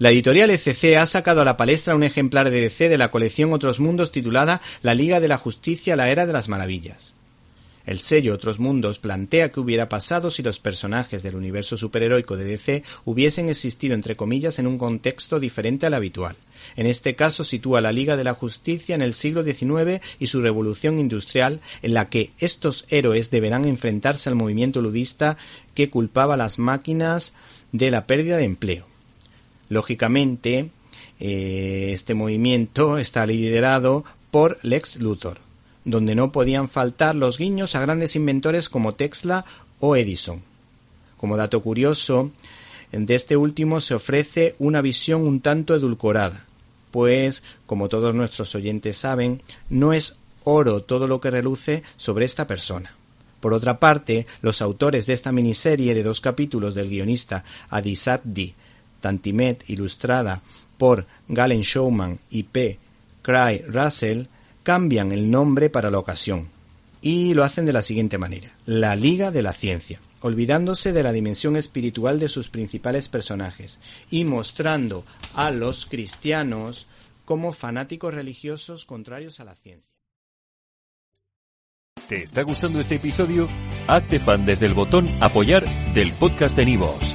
La editorial ECC ha sacado a la palestra un ejemplar de DC de la colección Otros Mundos titulada La Liga de la Justicia, la Era de las Maravillas. El sello Otros Mundos plantea qué hubiera pasado si los personajes del universo superheroico de DC hubiesen existido entre comillas en un contexto diferente al habitual. En este caso sitúa la Liga de la Justicia en el siglo XIX y su revolución industrial en la que estos héroes deberán enfrentarse al movimiento ludista que culpaba a las máquinas de la pérdida de empleo. Lógicamente, eh, este movimiento está liderado por Lex Luthor donde no podían faltar los guiños a grandes inventores como Tesla o Edison. Como dato curioso, de este último se ofrece una visión un tanto edulcorada, pues, como todos nuestros oyentes saben, no es oro todo lo que reluce sobre esta persona. Por otra parte, los autores de esta miniserie de dos capítulos del guionista Adisat Tantimet, ilustrada por Galen Showman y P. Cry Russell, cambian el nombre para la ocasión y lo hacen de la siguiente manera. La Liga de la Ciencia, olvidándose de la dimensión espiritual de sus principales personajes y mostrando a los cristianos como fanáticos religiosos contrarios a la ciencia. ¿Te está gustando este episodio? Hazte fan desde el botón apoyar del podcast de Nivos.